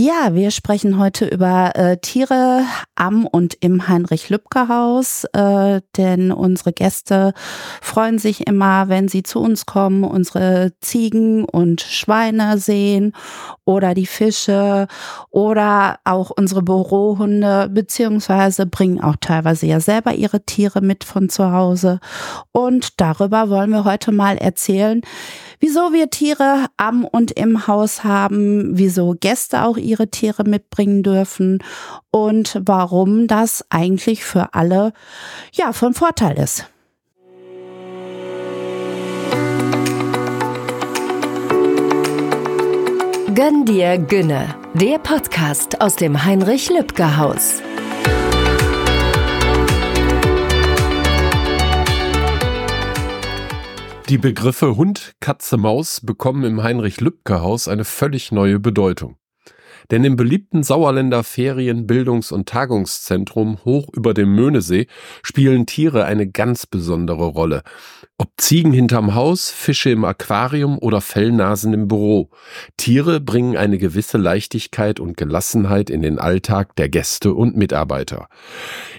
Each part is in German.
Ja, wir sprechen heute über äh, Tiere am und im Heinrich-Lübcke-Haus, äh, denn unsere Gäste freuen sich immer, wenn sie zu uns kommen, unsere Ziegen und Schweine sehen oder die Fische oder auch unsere Bürohunde, beziehungsweise bringen auch teilweise ja selber ihre Tiere mit von zu Hause. Und darüber wollen wir heute mal erzählen, wieso wir Tiere am und im Haus haben, wieso Gäste auch ihre Tiere mitbringen dürfen und warum das eigentlich für alle ja von Vorteil ist. Gönn dir Günne, der Podcast aus dem Heinrich Die Begriffe Hund, Katze, Maus bekommen im Heinrich-Lübke-Haus eine völlig neue Bedeutung. Denn im beliebten Sauerländer Ferien-, Bildungs- und Tagungszentrum hoch über dem Möhnesee spielen Tiere eine ganz besondere Rolle. Ob Ziegen hinterm Haus, Fische im Aquarium oder Fellnasen im Büro. Tiere bringen eine gewisse Leichtigkeit und Gelassenheit in den Alltag der Gäste und Mitarbeiter.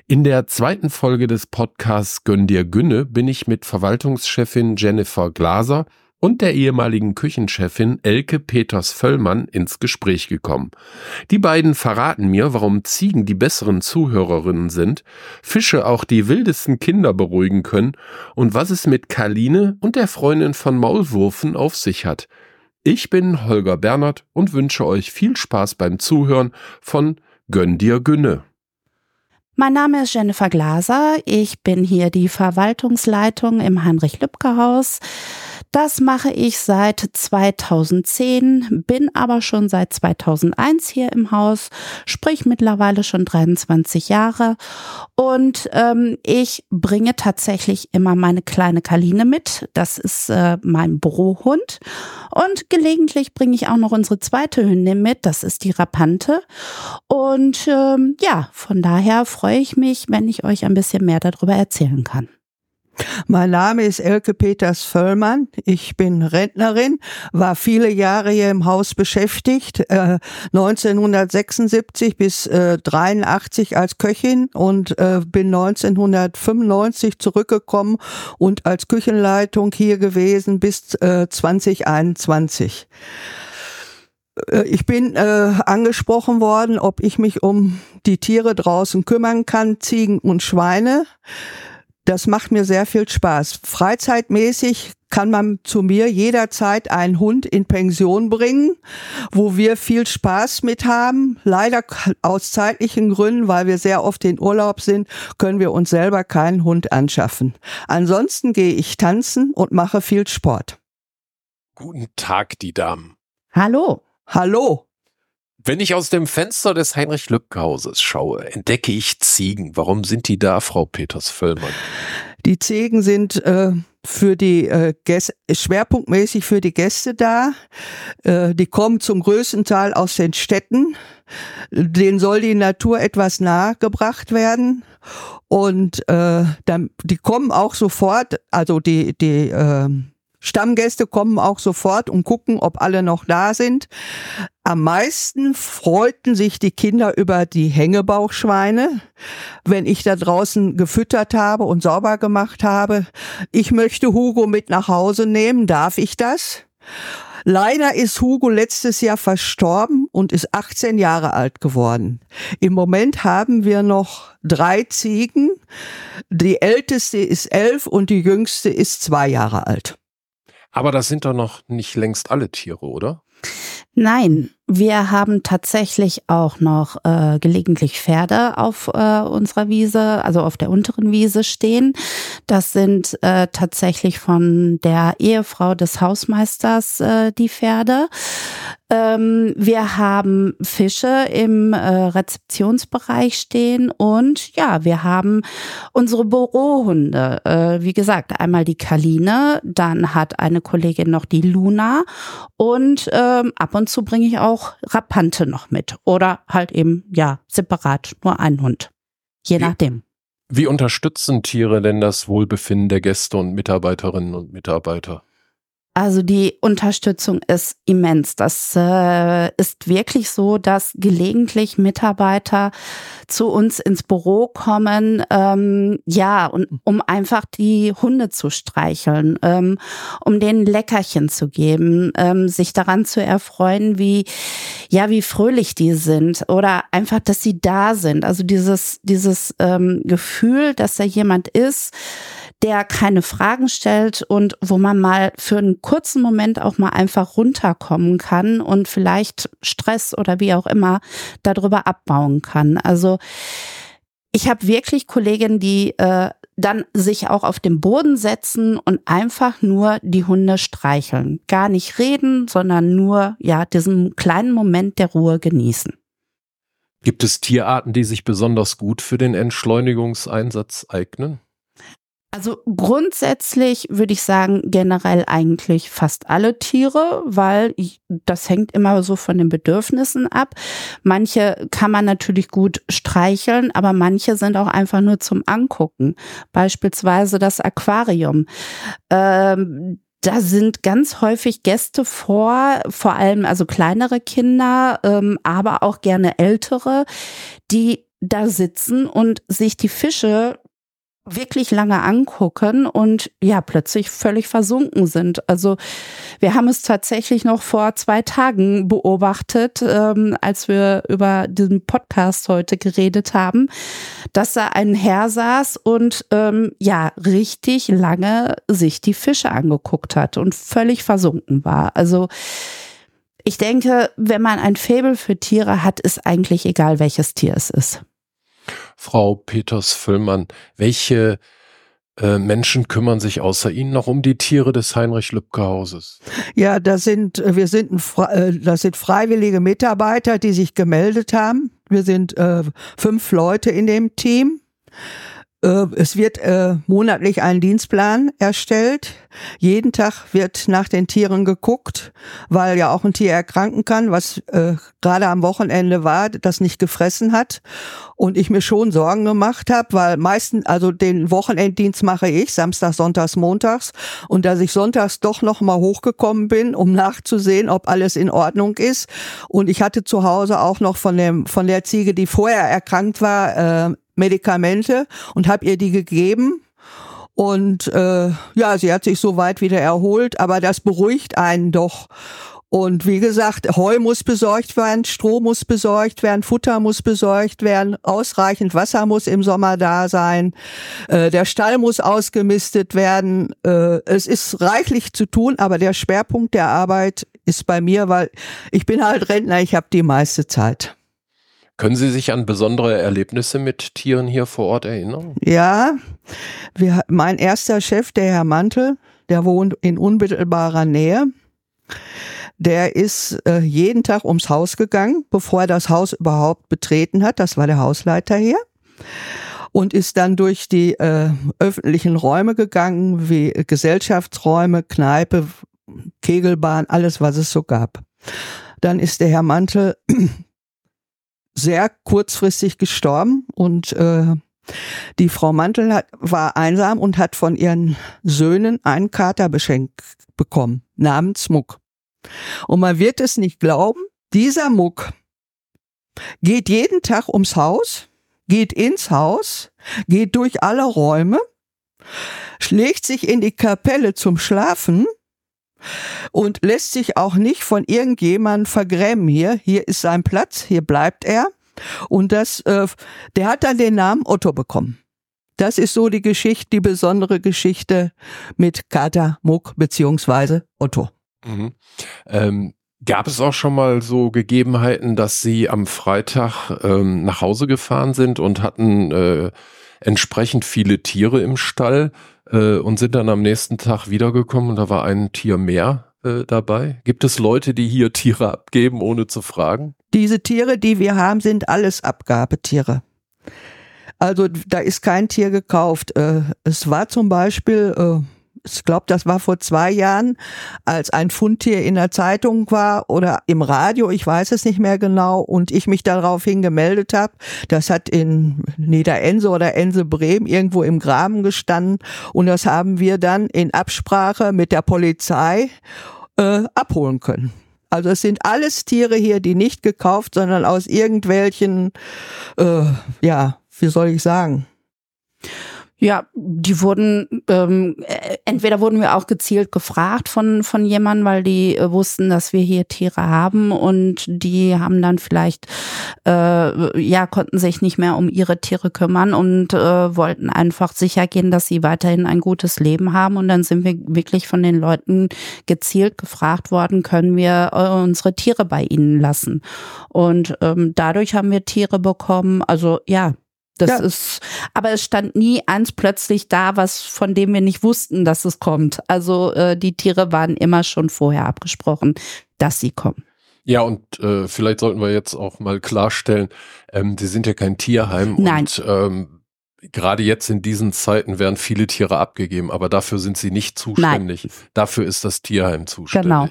In der zweiten Folge des Podcasts Gönn dir Günne bin ich mit Verwaltungschefin Jennifer Glaser und der ehemaligen Küchenchefin Elke Peters-Völlmann ins Gespräch gekommen. Die beiden verraten mir, warum Ziegen die besseren Zuhörerinnen sind, Fische auch die wildesten Kinder beruhigen können und was es mit Karline und der Freundin von Maulwurfen auf sich hat. Ich bin Holger Bernhard und wünsche euch viel Spaß beim Zuhören von Gönn dir Günne. Mein Name ist Jennifer Glaser. Ich bin hier die Verwaltungsleitung im Heinrich-Lübke-Haus. Das mache ich seit 2010, bin aber schon seit 2001 hier im Haus, sprich mittlerweile schon 23 Jahre. Und ähm, ich bringe tatsächlich immer meine kleine Kaline mit. Das ist äh, mein Bürohund. Und gelegentlich bringe ich auch noch unsere zweite Hündin mit. Das ist die Rapante. Und ähm, ja, von daher freue ich mich, wenn ich euch ein bisschen mehr darüber erzählen kann. Mein Name ist Elke Peters Völlmann. Ich bin Rentnerin, war viele Jahre hier im Haus beschäftigt, äh, 1976 bis äh, 83 als Köchin und äh, bin 1995 zurückgekommen und als Küchenleitung hier gewesen bis äh, 2021 äh, ich bin äh, angesprochen worden, ob ich mich um die Tiere draußen kümmern kann, Ziegen und Schweine. Das macht mir sehr viel Spaß. Freizeitmäßig kann man zu mir jederzeit einen Hund in Pension bringen, wo wir viel Spaß mit haben. Leider aus zeitlichen Gründen, weil wir sehr oft in Urlaub sind, können wir uns selber keinen Hund anschaffen. Ansonsten gehe ich tanzen und mache viel Sport. Guten Tag, die Damen. Hallo. Hallo. Wenn ich aus dem Fenster des Heinrich-Lübke-Hauses schaue, entdecke ich Ziegen. Warum sind die da, Frau Peters-Völlmann? Die Ziegen sind äh, für die äh, Gäste, schwerpunktmäßig für die Gäste da. Äh, die kommen zum größten Teil aus den Städten. Denen soll die Natur etwas nahegebracht werden. Und äh, dann, die kommen auch sofort, also die, die äh, Stammgäste kommen auch sofort und gucken, ob alle noch da sind. Am meisten freuten sich die Kinder über die Hängebauchschweine, wenn ich da draußen gefüttert habe und sauber gemacht habe. Ich möchte Hugo mit nach Hause nehmen. Darf ich das? Leider ist Hugo letztes Jahr verstorben und ist 18 Jahre alt geworden. Im Moment haben wir noch drei Ziegen. Die älteste ist elf und die jüngste ist zwei Jahre alt. Aber das sind doch noch nicht längst alle Tiere, oder? Nein, wir haben tatsächlich auch noch äh, gelegentlich Pferde auf äh, unserer Wiese, also auf der unteren Wiese stehen. Das sind äh, tatsächlich von der Ehefrau des Hausmeisters äh, die Pferde. Ähm, wir haben Fische im äh, Rezeptionsbereich stehen und ja, wir haben unsere Bürohunde. Äh, wie gesagt, einmal die Kaline, dann hat eine Kollegin noch die Luna und ähm, ab und zu bringe ich auch Rapante noch mit oder halt eben ja separat nur einen Hund, je wie, nachdem. Wie unterstützen Tiere denn das Wohlbefinden der Gäste und Mitarbeiterinnen und Mitarbeiter? Also die Unterstützung ist immens. Das äh, ist wirklich so, dass gelegentlich Mitarbeiter zu uns ins Büro kommen, ähm, ja, und um einfach die Hunde zu streicheln, ähm, um denen Leckerchen zu geben, ähm, sich daran zu erfreuen, wie ja, wie fröhlich die sind oder einfach, dass sie da sind. Also dieses dieses ähm, Gefühl, dass da jemand ist, der keine Fragen stellt und wo man mal für einen kurzen Moment auch mal einfach runterkommen kann und vielleicht Stress oder wie auch immer darüber abbauen kann. Also ich habe wirklich Kolleginnen, die äh, dann sich auch auf den Boden setzen und einfach nur die Hunde streicheln. Gar nicht reden, sondern nur ja diesen kleinen Moment der Ruhe genießen. Gibt es Tierarten, die sich besonders gut für den Entschleunigungseinsatz eignen? Also grundsätzlich würde ich sagen, generell eigentlich fast alle Tiere, weil ich, das hängt immer so von den Bedürfnissen ab. Manche kann man natürlich gut streicheln, aber manche sind auch einfach nur zum Angucken. Beispielsweise das Aquarium. Ähm, da sind ganz häufig Gäste vor, vor allem also kleinere Kinder, ähm, aber auch gerne ältere, die da sitzen und sich die Fische wirklich lange angucken und ja, plötzlich völlig versunken sind. Also wir haben es tatsächlich noch vor zwei Tagen beobachtet, ähm, als wir über diesen Podcast heute geredet haben, dass da ein Herr saß und ähm, ja, richtig lange sich die Fische angeguckt hat und völlig versunken war. Also ich denke, wenn man ein Faible für Tiere hat, ist eigentlich egal, welches Tier es ist. Frau Peters-Füllmann, welche äh, Menschen kümmern sich außer Ihnen noch um die Tiere des Heinrich-Lübcke-Hauses? Ja, das sind, wir sind, äh, das sind freiwillige Mitarbeiter, die sich gemeldet haben. Wir sind äh, fünf Leute in dem Team. Äh, es wird äh, monatlich ein Dienstplan erstellt. Jeden Tag wird nach den Tieren geguckt, weil ja auch ein Tier erkranken kann, was äh, gerade am Wochenende war, das nicht gefressen hat. Und ich mir schon Sorgen gemacht habe, weil meistens, also den Wochenenddienst mache ich, Samstag, Sonntags, Montags. Und dass ich sonntags doch noch mal hochgekommen bin, um nachzusehen, ob alles in Ordnung ist. Und ich hatte zu Hause auch noch von dem von der Ziege, die vorher erkrankt war, äh, Medikamente und habe ihr die gegeben. Und äh, ja, sie hat sich so weit wieder erholt, aber das beruhigt einen doch. Und wie gesagt, Heu muss besorgt werden, Stroh muss besorgt werden, Futter muss besorgt werden, ausreichend Wasser muss im Sommer da sein, äh, der Stall muss ausgemistet werden. Äh, es ist reichlich zu tun, aber der Schwerpunkt der Arbeit ist bei mir, weil ich bin halt Rentner, ich habe die meiste Zeit. Können Sie sich an besondere Erlebnisse mit Tieren hier vor Ort erinnern? Ja, wir, mein erster Chef, der Herr Mantel, der wohnt in unmittelbarer Nähe. Der ist äh, jeden Tag ums Haus gegangen, bevor er das Haus überhaupt betreten hat. Das war der Hausleiter hier. Und ist dann durch die äh, öffentlichen Räume gegangen, wie Gesellschaftsräume, Kneipe, Kegelbahn, alles, was es so gab. Dann ist der Herr Mantel sehr kurzfristig gestorben und äh, die Frau Mantel hat, war einsam und hat von ihren Söhnen einen Kater beschenkt bekommen, namens Muck. Und man wird es nicht glauben, dieser Muck geht jeden Tag ums Haus, geht ins Haus, geht durch alle Räume, schlägt sich in die Kapelle zum Schlafen und lässt sich auch nicht von irgendjemandem vergrämen hier. Hier ist sein Platz, hier bleibt er. Und das, äh, der hat dann den Namen Otto bekommen. Das ist so die Geschichte, die besondere Geschichte mit Kater Muck beziehungsweise Otto. Mhm. Ähm, gab es auch schon mal so Gegebenheiten, dass Sie am Freitag ähm, nach Hause gefahren sind und hatten äh, entsprechend viele Tiere im Stall äh, und sind dann am nächsten Tag wiedergekommen und da war ein Tier mehr äh, dabei? Gibt es Leute, die hier Tiere abgeben, ohne zu fragen? Diese Tiere, die wir haben, sind alles Abgabetiere. Also da ist kein Tier gekauft. Äh, es war zum Beispiel, äh, ich glaube, das war vor zwei Jahren, als ein Fundtier in der Zeitung war oder im Radio, ich weiß es nicht mehr genau, und ich mich daraufhin gemeldet habe. Das hat in Niederense oder Ense Bremen irgendwo im Graben gestanden und das haben wir dann in Absprache mit der Polizei äh, abholen können. Also es sind alles Tiere hier, die nicht gekauft, sondern aus irgendwelchen, äh, ja, wie soll ich sagen? Ja, die wurden, ähm, äh, entweder wurden wir auch gezielt gefragt von, von jemandem, weil die äh, wussten, dass wir hier Tiere haben und die haben dann vielleicht, äh, ja, konnten sich nicht mehr um ihre Tiere kümmern und äh, wollten einfach sicher gehen, dass sie weiterhin ein gutes Leben haben. Und dann sind wir wirklich von den Leuten gezielt gefragt worden, können wir äh, unsere Tiere bei ihnen lassen? Und ähm, dadurch haben wir Tiere bekommen. Also ja, das ja. ist, aber es stand nie eins plötzlich da, was von dem wir nicht wussten, dass es kommt. Also äh, die Tiere waren immer schon vorher abgesprochen, dass sie kommen. Ja, und äh, vielleicht sollten wir jetzt auch mal klarstellen, ähm, die sind ja kein Tierheim Nein. und ähm, gerade jetzt in diesen Zeiten werden viele Tiere abgegeben, aber dafür sind sie nicht zuständig. Nein. Dafür ist das Tierheim zuständig. Genau.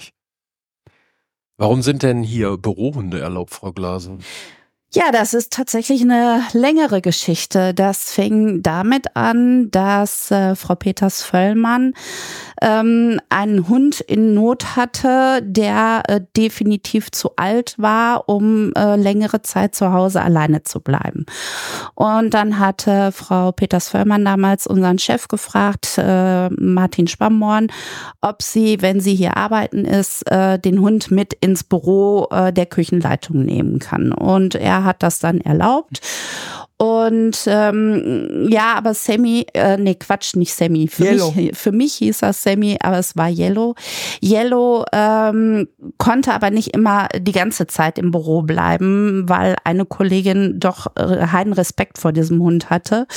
Warum sind denn hier Bürohunde erlaubt, Frau Glaser? Ja, das ist tatsächlich eine längere Geschichte. Das fing damit an, dass äh, Frau Peters-Völlmann ähm, einen Hund in Not hatte, der äh, definitiv zu alt war, um äh, längere Zeit zu Hause alleine zu bleiben. Und dann hatte Frau Peters-Völlmann damals unseren Chef gefragt, äh, Martin Spammorn, ob sie, wenn sie hier arbeiten ist, äh, den Hund mit ins Büro äh, der Küchenleitung nehmen kann. Und er hat das dann erlaubt. Und ähm, ja, aber Sammy, äh, nee, Quatsch, nicht Sammy. Für Yellow. mich, für mich hieß das Sammy, aber es war Yellow. Yellow ähm, konnte aber nicht immer die ganze Zeit im Büro bleiben, weil eine Kollegin doch äh, heiden Respekt vor diesem Hund hatte.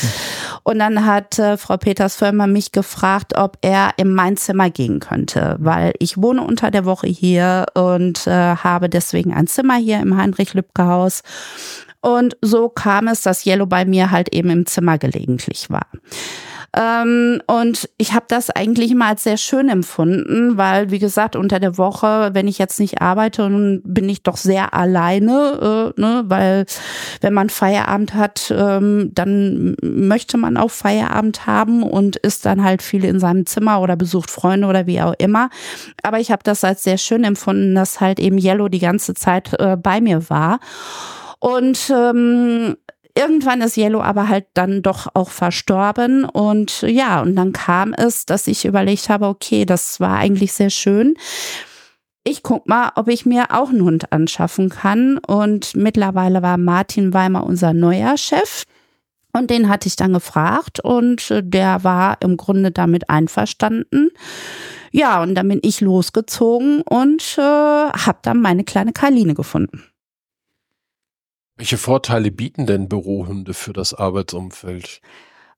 Und dann hat äh, Frau Peters Firma mich gefragt, ob er in mein Zimmer gehen könnte, weil ich wohne unter der Woche hier und äh, habe deswegen ein Zimmer hier im Heinrich-Lübcke-Haus. Und so kam es, dass Yellow bei mir halt eben im Zimmer gelegentlich war. Ähm, und ich habe das eigentlich immer als sehr schön empfunden, weil, wie gesagt, unter der Woche, wenn ich jetzt nicht arbeite, bin ich doch sehr alleine, äh, ne? weil wenn man Feierabend hat, ähm, dann möchte man auch Feierabend haben und ist dann halt viel in seinem Zimmer oder besucht Freunde oder wie auch immer. Aber ich habe das als sehr schön empfunden, dass halt eben Yellow die ganze Zeit äh, bei mir war. Und ähm, irgendwann ist Yellow aber halt dann doch auch verstorben. Und ja, und dann kam es, dass ich überlegt habe, okay, das war eigentlich sehr schön. Ich guck mal, ob ich mir auch einen Hund anschaffen kann. Und mittlerweile war Martin Weimer unser neuer Chef. Und den hatte ich dann gefragt und der war im Grunde damit einverstanden. Ja, und dann bin ich losgezogen und äh, habe dann meine kleine Karline gefunden. Welche Vorteile bieten denn Bürohunde für das Arbeitsumfeld?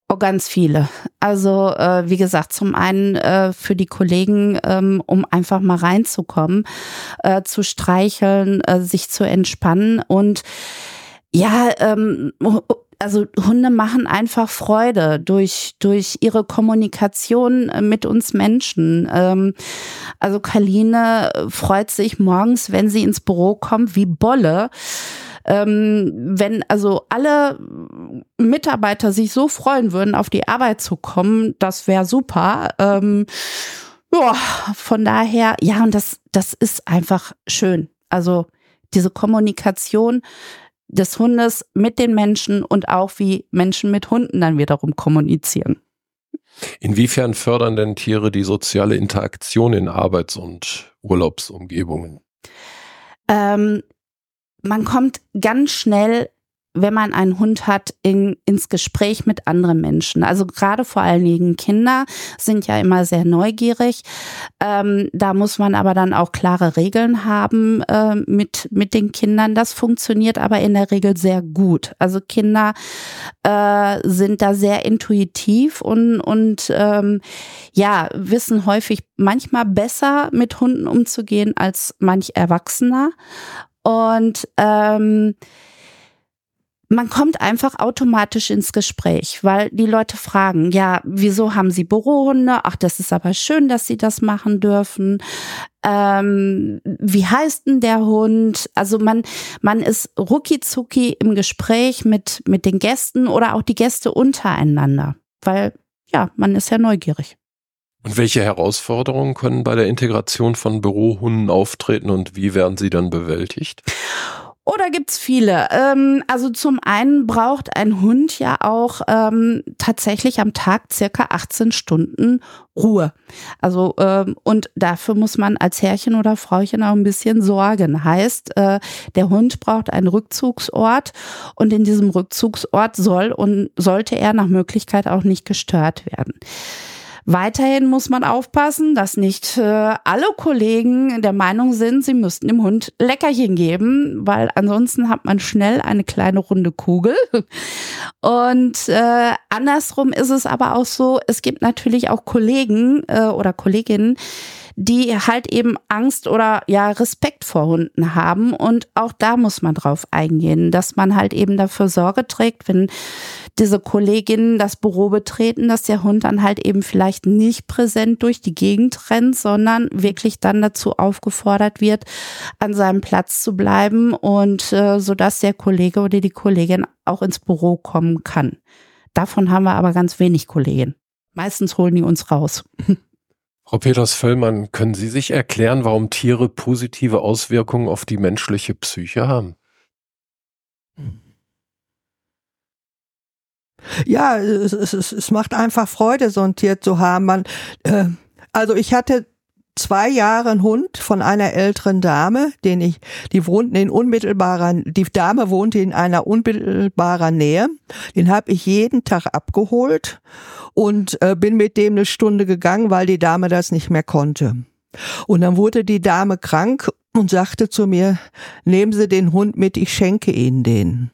Oh, ganz viele. Also äh, wie gesagt, zum einen äh, für die Kollegen, ähm, um einfach mal reinzukommen, äh, zu streicheln, äh, sich zu entspannen und ja, ähm, also Hunde machen einfach Freude durch, durch ihre Kommunikation äh, mit uns Menschen. Ähm, also Kaline freut sich morgens, wenn sie ins Büro kommt, wie Bolle ähm, wenn also alle Mitarbeiter sich so freuen würden, auf die Arbeit zu kommen, das wäre super. Ähm, ja, von daher, ja, und das, das ist einfach schön. Also diese Kommunikation des Hundes mit den Menschen und auch wie Menschen mit Hunden dann wiederum kommunizieren. Inwiefern fördern denn Tiere die soziale Interaktion in Arbeits- und Urlaubsumgebungen? Ähm, man kommt ganz schnell wenn man einen Hund hat, in, ins Gespräch mit anderen Menschen. Also gerade vor allen Dingen Kinder sind ja immer sehr neugierig. Ähm, da muss man aber dann auch klare Regeln haben äh, mit, mit den Kindern. Das funktioniert aber in der Regel sehr gut. Also Kinder äh, sind da sehr intuitiv und, und ähm, ja, wissen häufig manchmal besser mit Hunden umzugehen als manch Erwachsener. Und ähm, man kommt einfach automatisch ins Gespräch, weil die Leute fragen, ja, wieso haben Sie Bürohunde? Ach, das ist aber schön, dass Sie das machen dürfen. Ähm, wie heißt denn der Hund? Also man, man ist rucki im Gespräch mit, mit den Gästen oder auch die Gäste untereinander, weil ja, man ist ja neugierig. Und welche Herausforderungen können bei der Integration von Bürohunden auftreten und wie werden sie dann bewältigt? Oder gibt's viele? Ähm, also zum einen braucht ein Hund ja auch ähm, tatsächlich am Tag circa 18 Stunden Ruhe. Also ähm, und dafür muss man als Herrchen oder Frauchen auch ein bisschen sorgen. Heißt, äh, der Hund braucht einen Rückzugsort und in diesem Rückzugsort soll und sollte er nach Möglichkeit auch nicht gestört werden. Weiterhin muss man aufpassen, dass nicht äh, alle Kollegen der Meinung sind, sie müssten dem Hund Leckerchen geben, weil ansonsten hat man schnell eine kleine runde Kugel. Und äh, andersrum ist es aber auch so, es gibt natürlich auch Kollegen äh, oder Kolleginnen, die halt eben Angst oder ja Respekt vor Hunden haben. Und auch da muss man drauf eingehen, dass man halt eben dafür Sorge trägt, wenn diese Kolleginnen das Büro betreten, dass der Hund dann halt eben vielleicht nicht präsent durch die Gegend rennt, sondern wirklich dann dazu aufgefordert wird, an seinem Platz zu bleiben und äh, so dass der Kollege oder die Kollegin auch ins Büro kommen kann. Davon haben wir aber ganz wenig Kollegen. Meistens holen die uns raus. Frau Peters-Völlmann, können Sie sich erklären, warum Tiere positive Auswirkungen auf die menschliche Psyche haben? Ja, es, es, es macht einfach Freude, so ein Tier zu haben. Man, äh, also ich hatte zwei Jahre einen Hund von einer älteren Dame, den ich, die wohnten in unmittelbarer, die Dame wohnte in einer unmittelbarer Nähe. Den habe ich jeden Tag abgeholt und äh, bin mit dem eine Stunde gegangen, weil die Dame das nicht mehr konnte. Und dann wurde die Dame krank und sagte zu mir, nehmen Sie den Hund mit, ich schenke Ihnen den.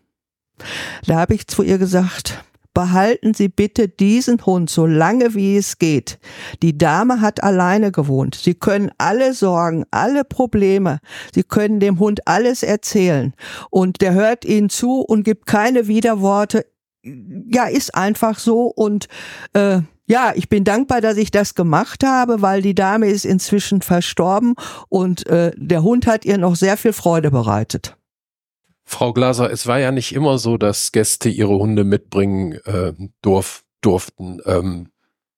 Da habe ich zu ihr gesagt, behalten Sie bitte diesen Hund so lange wie es geht. Die Dame hat alleine gewohnt. Sie können alle Sorgen, alle Probleme, Sie können dem Hund alles erzählen. Und der hört Ihnen zu und gibt keine Widerworte. Ja, ist einfach so. Und äh, ja, ich bin dankbar, dass ich das gemacht habe, weil die Dame ist inzwischen verstorben und äh, der Hund hat ihr noch sehr viel Freude bereitet. Frau Glaser, es war ja nicht immer so, dass Gäste ihre Hunde mitbringen äh, durf, durften. Ähm,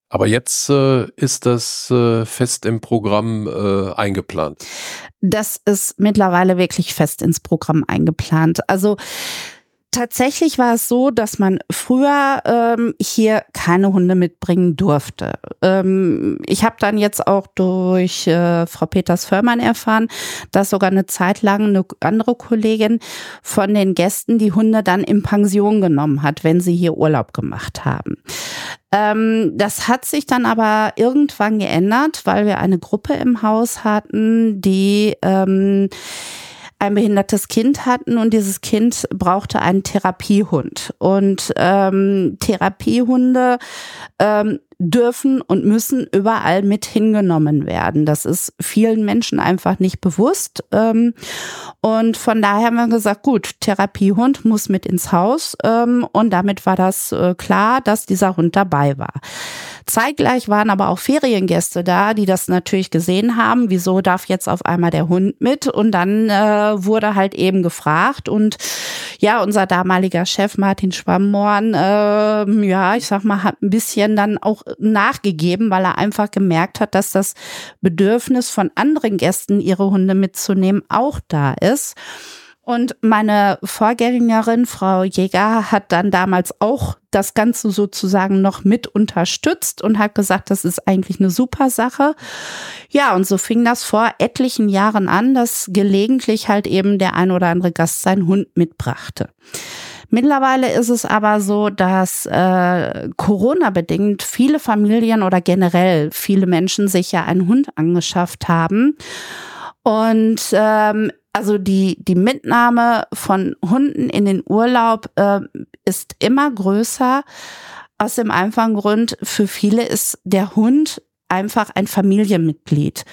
aber jetzt äh, ist das äh, fest im Programm äh, eingeplant. Das ist mittlerweile wirklich fest ins Programm eingeplant. Also Tatsächlich war es so, dass man früher ähm, hier keine Hunde mitbringen durfte. Ähm, ich habe dann jetzt auch durch äh, Frau Peters Förmann erfahren, dass sogar eine Zeit lang eine andere Kollegin von den Gästen die Hunde dann in Pension genommen hat, wenn sie hier Urlaub gemacht haben. Ähm, das hat sich dann aber irgendwann geändert, weil wir eine Gruppe im Haus hatten, die ähm, ein behindertes Kind hatten und dieses Kind brauchte einen Therapiehund. Und ähm, Therapiehunde ähm, dürfen und müssen überall mit hingenommen werden. Das ist vielen Menschen einfach nicht bewusst. Ähm, und von daher haben wir gesagt, gut, Therapiehund muss mit ins Haus. Ähm, und damit war das äh, klar, dass dieser Hund dabei war. Zeitgleich waren aber auch Feriengäste da, die das natürlich gesehen haben, wieso darf jetzt auf einmal der Hund mit? Und dann äh, wurde halt eben gefragt und ja, unser damaliger Chef Martin Schwammorn, äh, ja, ich sag mal, hat ein bisschen dann auch nachgegeben, weil er einfach gemerkt hat, dass das Bedürfnis von anderen Gästen, ihre Hunde mitzunehmen, auch da ist. Und meine Vorgängerin, Frau Jäger, hat dann damals auch das Ganze sozusagen noch mit unterstützt und hat gesagt, das ist eigentlich eine super Sache. Ja, und so fing das vor etlichen Jahren an, dass gelegentlich halt eben der ein oder andere Gast seinen Hund mitbrachte. Mittlerweile ist es aber so, dass äh, Corona-bedingt viele Familien oder generell viele Menschen sich ja einen Hund angeschafft haben. Und ähm, also die, die Mitnahme von Hunden in den Urlaub äh, ist immer größer. Aus dem einfachen Grund, für viele ist der Hund einfach ein Familienmitglied.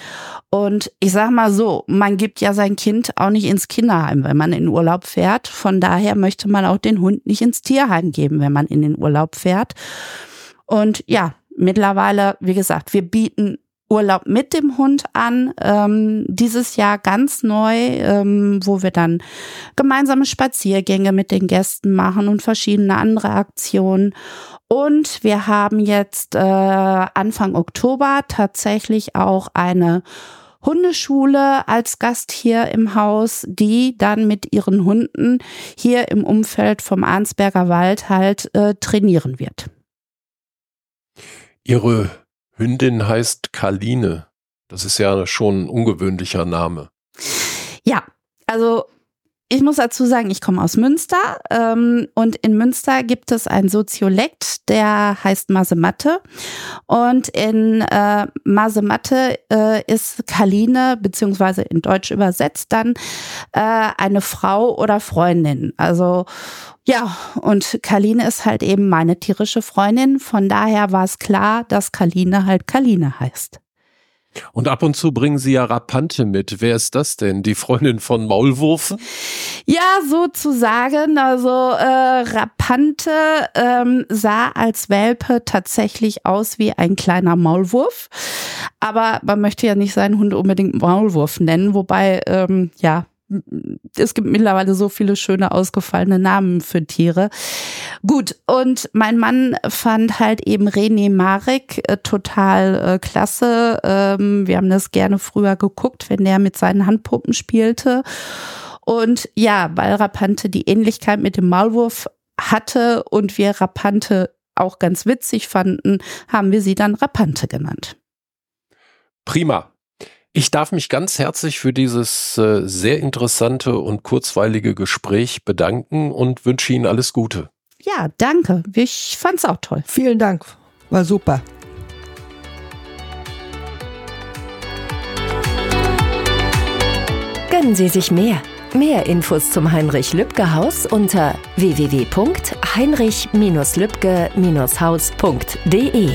Und ich sag mal so, man gibt ja sein Kind auch nicht ins Kinderheim, wenn man in Urlaub fährt. Von daher möchte man auch den Hund nicht ins Tierheim geben, wenn man in den Urlaub fährt. Und ja, mittlerweile, wie gesagt, wir bieten Urlaub mit dem Hund an. Ähm, dieses Jahr ganz neu, ähm, wo wir dann gemeinsame Spaziergänge mit den Gästen machen und verschiedene andere Aktionen. Und wir haben jetzt äh, Anfang Oktober tatsächlich auch eine Hundeschule als Gast hier im Haus, die dann mit ihren Hunden hier im Umfeld vom Arnsberger Wald halt äh, trainieren wird. Ihre Hündin heißt Kaline. Das ist ja schon ein ungewöhnlicher Name. Ja, also ich muss dazu sagen, ich komme aus Münster ähm, und in Münster gibt es einen Soziolekt, der heißt Masematte. Und in äh, Masematte äh, ist Kaline, beziehungsweise in Deutsch übersetzt dann, äh, eine Frau oder Freundin. Also ja, und Kaline ist halt eben meine tierische Freundin. Von daher war es klar, dass Kaline halt Kaline heißt. Und ab und zu bringen Sie ja Rapante mit. Wer ist das denn? Die Freundin von Maulwurf? Ja, sozusagen. Also äh, Rapante ähm, sah als Welpe tatsächlich aus wie ein kleiner Maulwurf. Aber man möchte ja nicht seinen Hund unbedingt Maulwurf nennen. Wobei, ähm, ja, es gibt mittlerweile so viele schöne ausgefallene Namen für Tiere. Gut, und mein Mann fand halt eben René Marek äh, total äh, klasse. Ähm, wir haben das gerne früher geguckt, wenn der mit seinen Handpuppen spielte. Und ja, weil Rapante die Ähnlichkeit mit dem Maulwurf hatte und wir Rapante auch ganz witzig fanden, haben wir sie dann Rapante genannt. Prima. Ich darf mich ganz herzlich für dieses äh, sehr interessante und kurzweilige Gespräch bedanken und wünsche Ihnen alles Gute. Ja, danke. Ich fand's auch toll. Vielen Dank. War super. Gönnen Sie sich mehr. Mehr Infos zum Heinrich-Lübke-Haus unter www.heinrich-lübke-haus.de